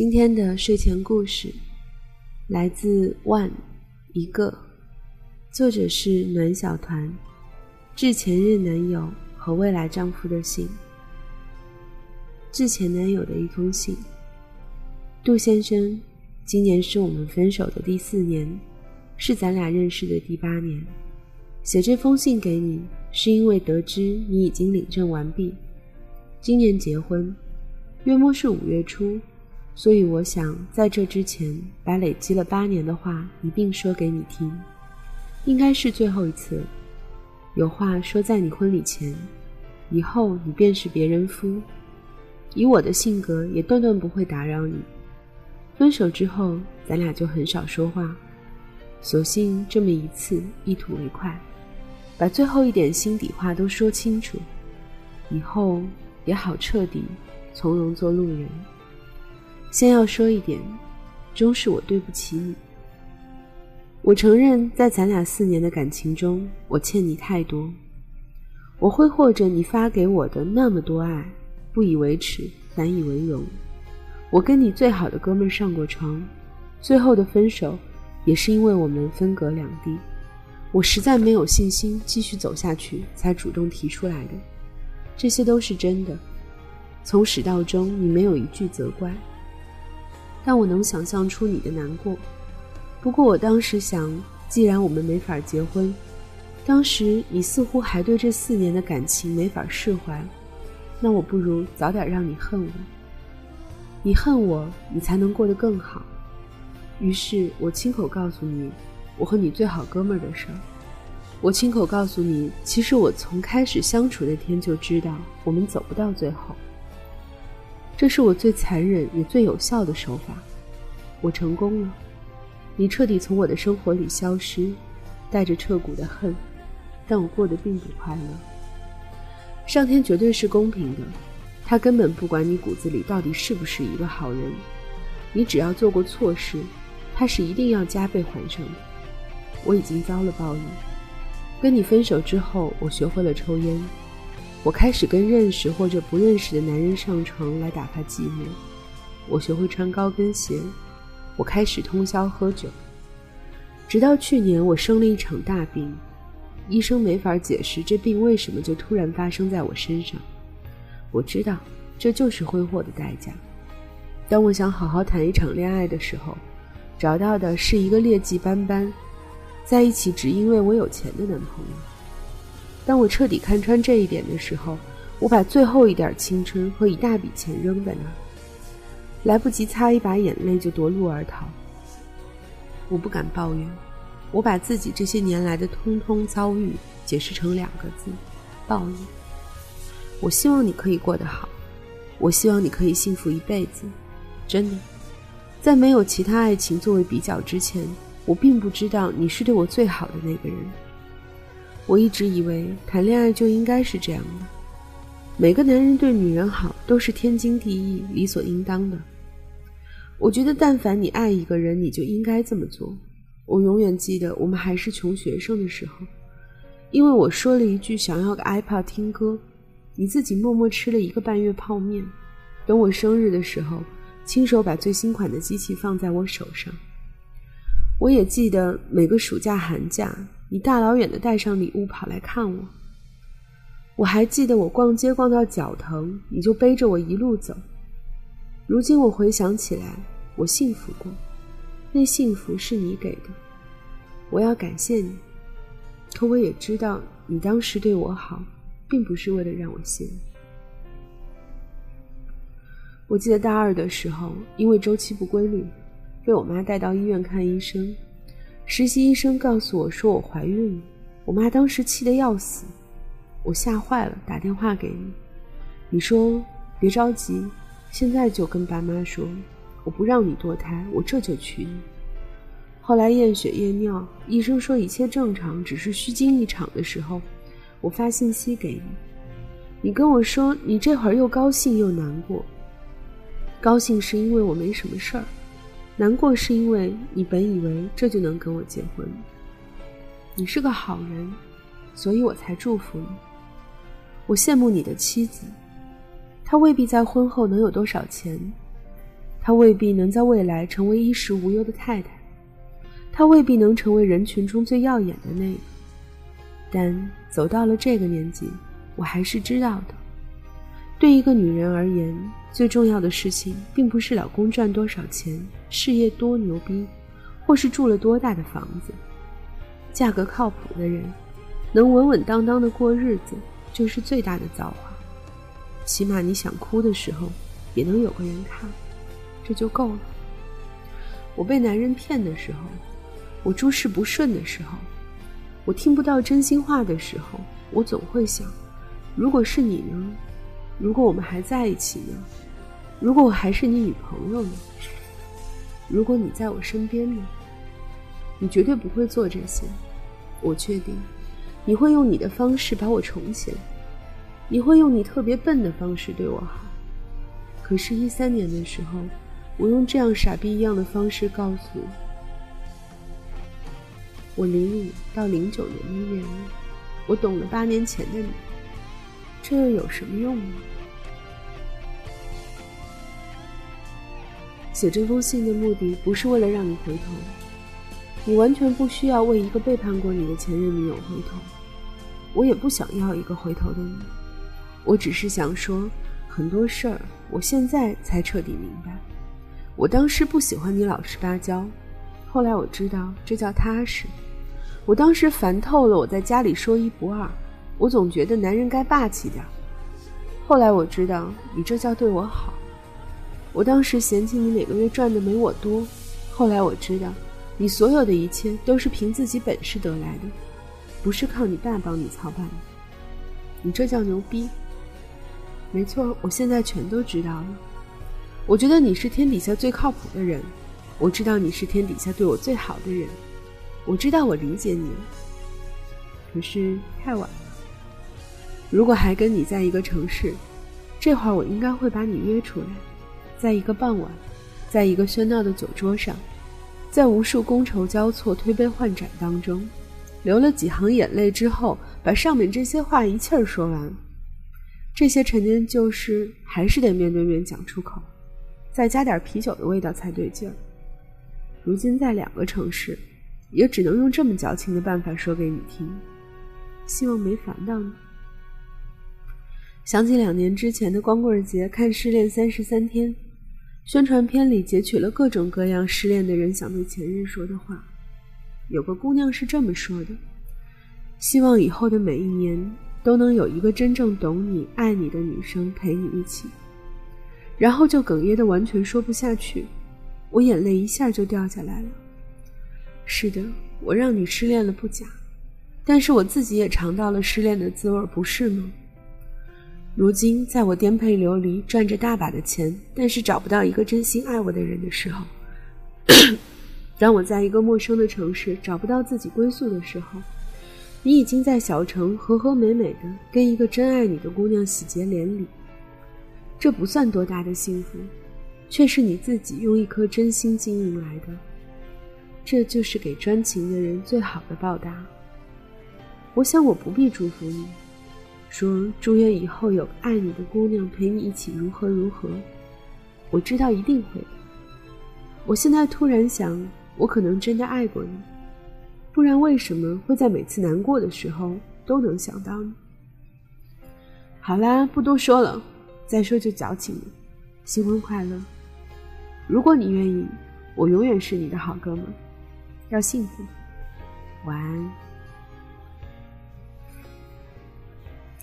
今天的睡前故事来自万一个，作者是暖小团，致前任男友和未来丈夫的信，致前男友的一封信。杜先生，今年是我们分手的第四年，是咱俩认识的第八年。写这封信给你，是因为得知你已经领证完毕，今年结婚，约莫是五月初。所以我想在这之前，把累积了八年的话一并说给你听，应该是最后一次。有话说在你婚礼前，以后你便是别人夫。以我的性格，也断断不会打扰你。分手之后，咱俩就很少说话，索性这么一次一吐为快，把最后一点心底话都说清楚，以后也好彻底从容做路人。先要说一点，终是我对不起你。我承认，在咱俩四年的感情中，我欠你太多。我挥霍着你发给我的那么多爱，不以为耻，反以为荣。我跟你最好的哥们上过床，最后的分手，也是因为我们分隔两地。我实在没有信心继续走下去，才主动提出来的。这些都是真的。从始到终，你没有一句责怪。但我能想象出你的难过。不过我当时想，既然我们没法结婚，当时你似乎还对这四年的感情没法释怀，那我不如早点让你恨我。你恨我，你才能过得更好。于是我亲口告诉你，我和你最好哥们儿的事儿。我亲口告诉你，其实我从开始相处那天就知道，我们走不到最后。这是我最残忍也最有效的手法，我成功了。你彻底从我的生活里消失，带着彻骨的恨，但我过得并不快乐。上天绝对是公平的，他根本不管你骨子里到底是不是一个好人，你只要做过错事，他是一定要加倍还上的。我已经遭了报应。跟你分手之后，我学会了抽烟。我开始跟认识或者不认识的男人上床来打发寂寞。我学会穿高跟鞋。我开始通宵喝酒。直到去年，我生了一场大病，医生没法解释这病为什么就突然发生在我身上。我知道，这就是挥霍的代价。当我想好好谈一场恋爱的时候，找到的是一个劣迹斑斑，在一起只因为我有钱的男朋友。当我彻底看穿这一点的时候，我把最后一点青春和一大笔钱扔在那，来不及擦一把眼泪就夺路而逃。我不敢抱怨，我把自己这些年来的通通遭遇解释成两个字：报应。我希望你可以过得好，我希望你可以幸福一辈子。真的，在没有其他爱情作为比较之前，我并不知道你是对我最好的那个人。我一直以为谈恋爱就应该是这样的，每个男人对女人好都是天经地义、理所应当的。我觉得，但凡你爱一个人，你就应该这么做。我永远记得我们还是穷学生的时候，因为我说了一句想要个 iPad 听歌，你自己默默吃了一个半月泡面，等我生日的时候，亲手把最新款的机器放在我手上。我也记得每个暑假、寒假。你大老远的带上礼物跑来看我，我还记得我逛街逛到脚疼，你就背着我一路走。如今我回想起来，我幸福过，那幸福是你给的，我要感谢你。可我也知道，你当时对我好，并不是为了让我幸福。我记得大二的时候，因为周期不规律，被我妈带到医院看医生。实习医生告诉我说我怀孕了，我妈当时气得要死，我吓坏了，打电话给你，你说别着急，现在就跟爸妈说，我不让你堕胎，我这就娶你。后来验血验尿，医生说一切正常，只是虚惊一场的时候，我发信息给你，你跟我说你这会儿又高兴又难过，高兴是因为我没什么事儿。难过是因为你本以为这就能跟我结婚，你是个好人，所以我才祝福你。我羡慕你的妻子，她未必在婚后能有多少钱，她未必能在未来成为衣食无忧的太太，她未必能成为人群中最耀眼的那个。但走到了这个年纪，我还是知道的。对一个女人而言，最重要的事情并不是老公赚多少钱、事业多牛逼，或是住了多大的房子。嫁个靠谱的人，能稳稳当当的过日子，就是最大的造化。起码你想哭的时候，也能有个人看，这就够了。我被男人骗的时候，我诸事不顺的时候，我听不到真心话的时候，我总会想：如果是你呢？如果我们还在一起呢？如果我还是你女朋友呢？如果你在我身边呢？你绝对不会做这些，我确定，你会用你的方式把我宠起来，你会用你特别笨的方式对我好。可是，一三年的时候，我用这样傻逼一样的方式告诉你，我零五到零九年的月日，我懂了八年前的你。这又有什么用呢？写这封信的目的不是为了让你回头，你完全不需要为一个背叛过你的前任女友回头，我也不想要一个回头的你，我只是想说，很多事儿我现在才彻底明白。我当时不喜欢你老实巴交，后来我知道这叫踏实。我当时烦透了，我在家里说一不二。我总觉得男人该霸气点后来我知道你这叫对我好。我当时嫌弃你每个月赚的没我多，后来我知道，你所有的一切都是凭自己本事得来的，不是靠你爸帮你操办的。你这叫牛逼。没错，我现在全都知道了。我觉得你是天底下最靠谱的人，我知道你是天底下对我最好的人，我知道我理解你了。可是太晚了。如果还跟你在一个城市，这会儿我应该会把你约出来，在一个傍晚，在一个喧闹的酒桌上，在无数觥筹交错、推杯换盏当中，流了几行眼泪之后，把上面这些话一气儿说完。这些陈年旧事还是得面对面讲出口，再加点啤酒的味道才对劲儿。如今在两个城市，也只能用这么矫情的办法说给你听，希望没烦到你。想起两年之前的光棍节看《失恋三十三天》，宣传片里截取了各种各样失恋的人想对前任说的话。有个姑娘是这么说的：“希望以后的每一年都能有一个真正懂你、爱你的女生陪你一起。”然后就哽咽的完全说不下去，我眼泪一下就掉下来了。是的，我让你失恋了不假，但是我自己也尝到了失恋的滋味，不是吗？如今，在我颠沛流离、赚着大把的钱，但是找不到一个真心爱我的人的时候；当我在一个陌生的城市找不到自己归宿的时候，你已经在小城和和美美的跟一个真爱你的姑娘喜结连理。这不算多大的幸福，却是你自己用一颗真心经营来的。这就是给专情的人最好的报答。我想，我不必祝福你。说祝愿以后有爱你的姑娘陪你一起如何如何，我知道一定会的。我现在突然想，我可能真的爱过你，不然为什么会在每次难过的时候都能想到你？好啦，不多说了，再说就矫情了。新婚快乐！如果你愿意，我永远是你的好哥们，要幸福。晚安。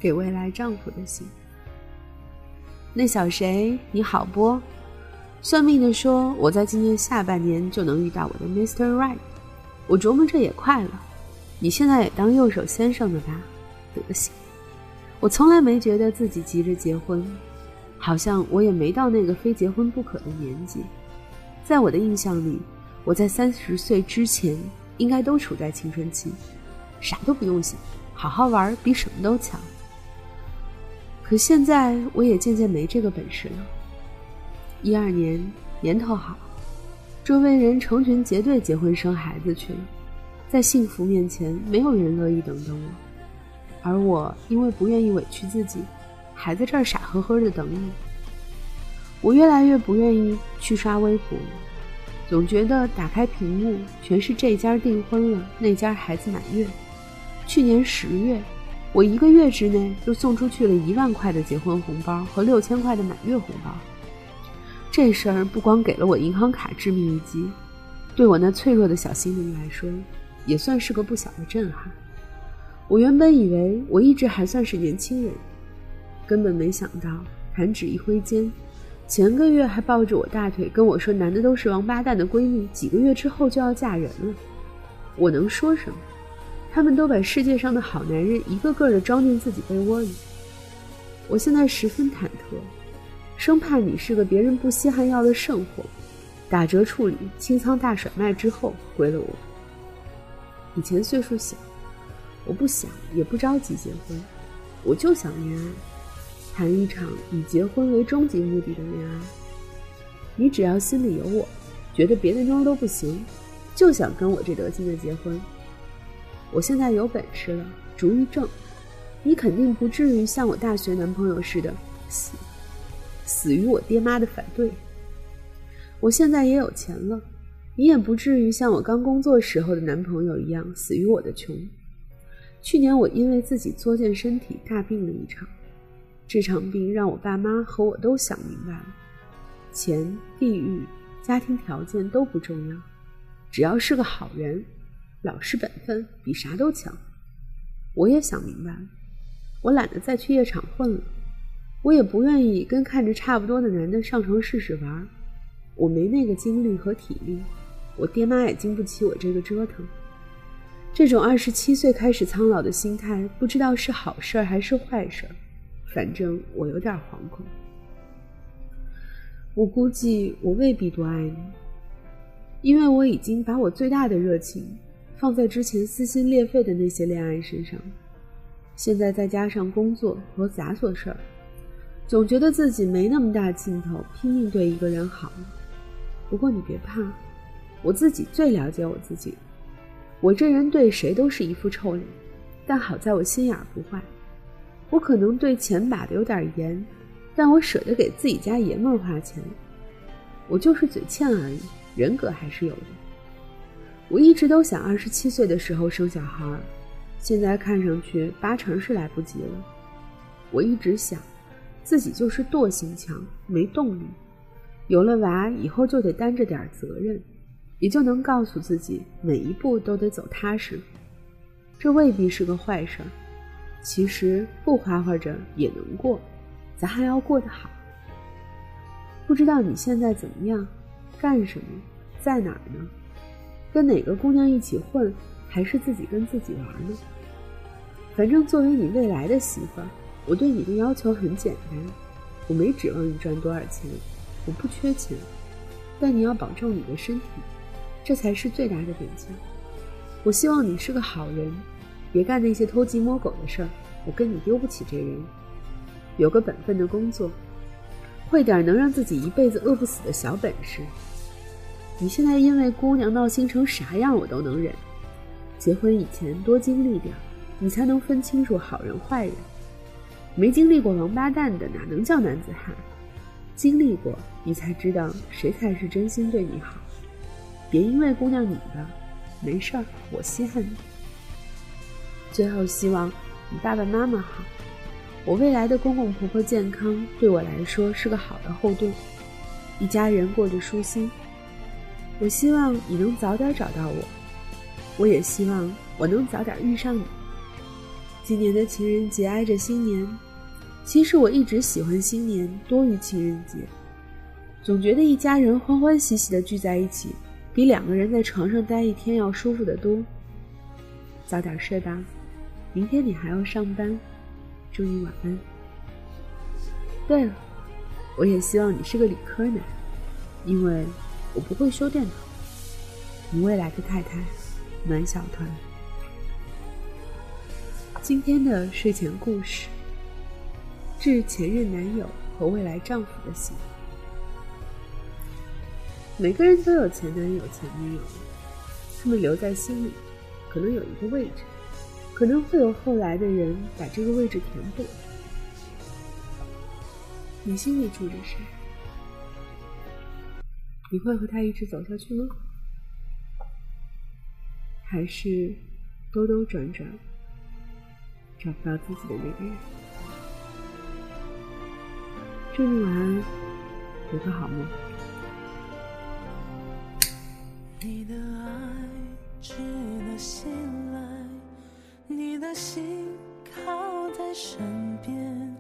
给未来丈夫的信。那小谁，你好不？算命的说我在今年下半年就能遇到我的 Mr. Right。我琢磨着也快了，你现在也当右手先生的吧？德行，我从来没觉得自己急着结婚，好像我也没到那个非结婚不可的年纪。在我的印象里，我在三十岁之前应该都处在青春期，啥都不用想，好好玩比什么都强。可现在我也渐渐没这个本事了。一二年年头好，周围人成群结队结婚生孩子去了，在幸福面前，没有人乐意等等我，而我因为不愿意委屈自己，还在这儿傻呵呵的等你。我越来越不愿意去刷微博，总觉得打开屏幕全是这家订婚了，那家孩子满月。去年十月，我一个月之内就送出去了一万块的结婚红包和六千块的满月红包。这事儿不光给了我银行卡致命一击，对我那脆弱的小心灵来说，也算是个不小的震撼。我原本以为我一直还算是年轻人，根本没想到弹指一挥间。前个月还抱着我大腿跟我说“男的都是王八蛋”的闺蜜，几个月之后就要嫁人了。我能说什么？他们都把世界上的好男人一个个的装进自己被窝里。我现在十分忐忑，生怕你是个别人不稀罕要的剩货，打折处理、清仓大甩卖之后归了我。以前岁数小，我不想也不着急结婚，我就想恋爱。谈一场以结婚为终极目的的恋爱，你只要心里有我，觉得别的妞都不行，就想跟我这德行的结婚。我现在有本事了，主意正，你肯定不至于像我大学男朋友似的死死于我爹妈的反对。我现在也有钱了，你也不至于像我刚工作时候的男朋友一样死于我的穷。去年我因为自己作践身体大病了一场。这场病让我爸妈和我都想明白了：钱、地域、家庭条件都不重要，只要是个好人，老实本分比啥都强。我也想明白了，我懒得再去夜场混了，我也不愿意跟看着差不多的男的上床试试玩，我没那个精力和体力，我爹妈也经不起我这个折腾。这种二十七岁开始苍老的心态，不知道是好事还是坏事。反正我有点惶恐，我估计我未必多爱你，因为我已经把我最大的热情放在之前撕心裂肺的那些恋爱身上，现在再加上工作和杂琐事儿，总觉得自己没那么大劲头拼命对一个人好。不过你别怕，我自己最了解我自己，我这人对谁都是一副臭脸，但好在我心眼不坏。我可能对钱把的有点严，但我舍得给自己家爷们儿花钱。我就是嘴欠而已，人格还是有的。我一直都想二十七岁的时候生小孩，现在看上去八成是来不及了。我一直想，自己就是惰性强，没动力。有了娃以后就得担着点责任，也就能告诉自己每一步都得走踏实。这未必是个坏事儿。其实不花花着也能过，咱还要过得好。不知道你现在怎么样，干什么，在哪儿呢？跟哪个姑娘一起混，还是自己跟自己玩呢？反正作为你未来的媳妇儿，我对你的要求很简单，我没指望你赚多少钱，我不缺钱，但你要保重你的身体，这才是最大的本钱。我希望你是个好人。别干那些偷鸡摸狗的事儿，我跟你丢不起这人。有个本分的工作，会点能让自己一辈子饿不死的小本事。你现在因为姑娘闹心成啥样，我都能忍。结婚以前多经历点，你才能分清楚好人坏人。没经历过王八蛋的，哪能叫男子汉？经历过，你才知道谁才是真心对你好。别因为姑娘你的，没事儿，我稀罕你。最后，希望你爸爸妈妈好，我未来的公公婆婆健康，对我来说是个好的后盾，一家人过得舒心。我希望你能早点找到我，我也希望我能早点遇上你。今年的情人节挨着新年，其实我一直喜欢新年多于情人节，总觉得一家人欢欢喜喜的聚在一起，比两个人在床上待一天要舒服得多。早点睡吧。明天你还要上班，祝你晚安。对了，我也希望你是个理科男，因为我不会修电脑。你未来的太太，暖小团。今天的睡前故事，致前任男友和未来丈夫的信。每个人都有前男友、前女友，他们留在心里，可能有一个位置。可能会有后来的人把这个位置填补。你心里住着谁？你会和他一直走下去吗？还是兜兜转转，找不到自己的那个人？祝你晚安，有个好梦。你的爱值得信赖，你的心靠在身边，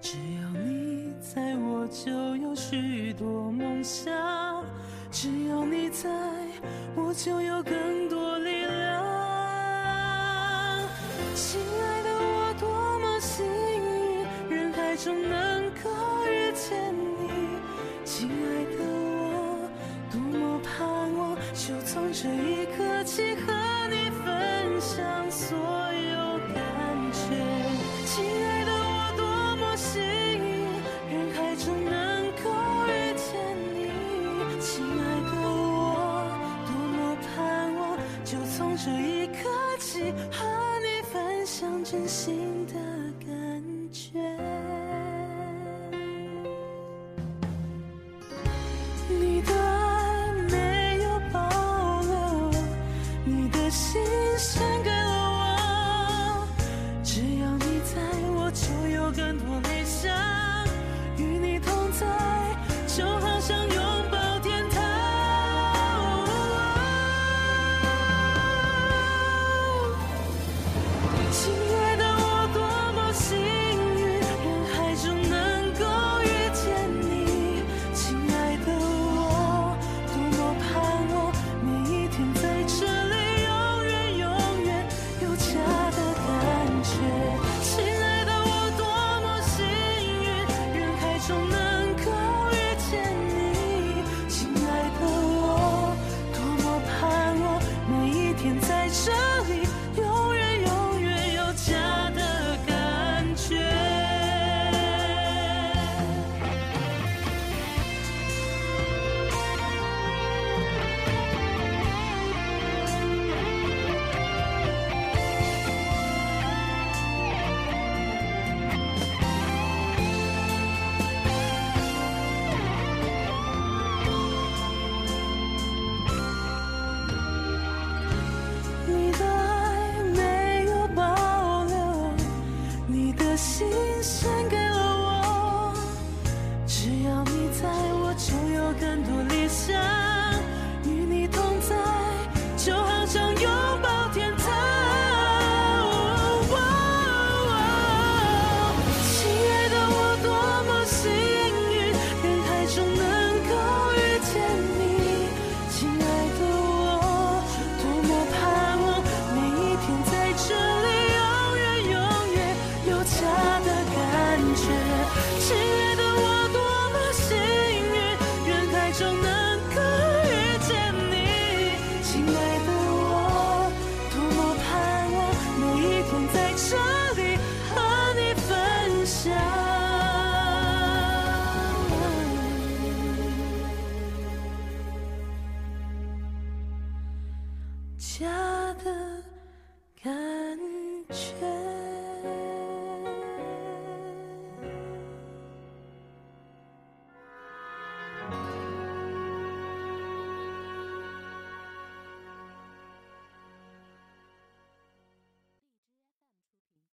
只要你在，我就有许多梦想。只有你在我就有更多力量，亲爱的，我多么幸运，人海中能。这一刻起，和你分享真心。只要你在我就有更多理想。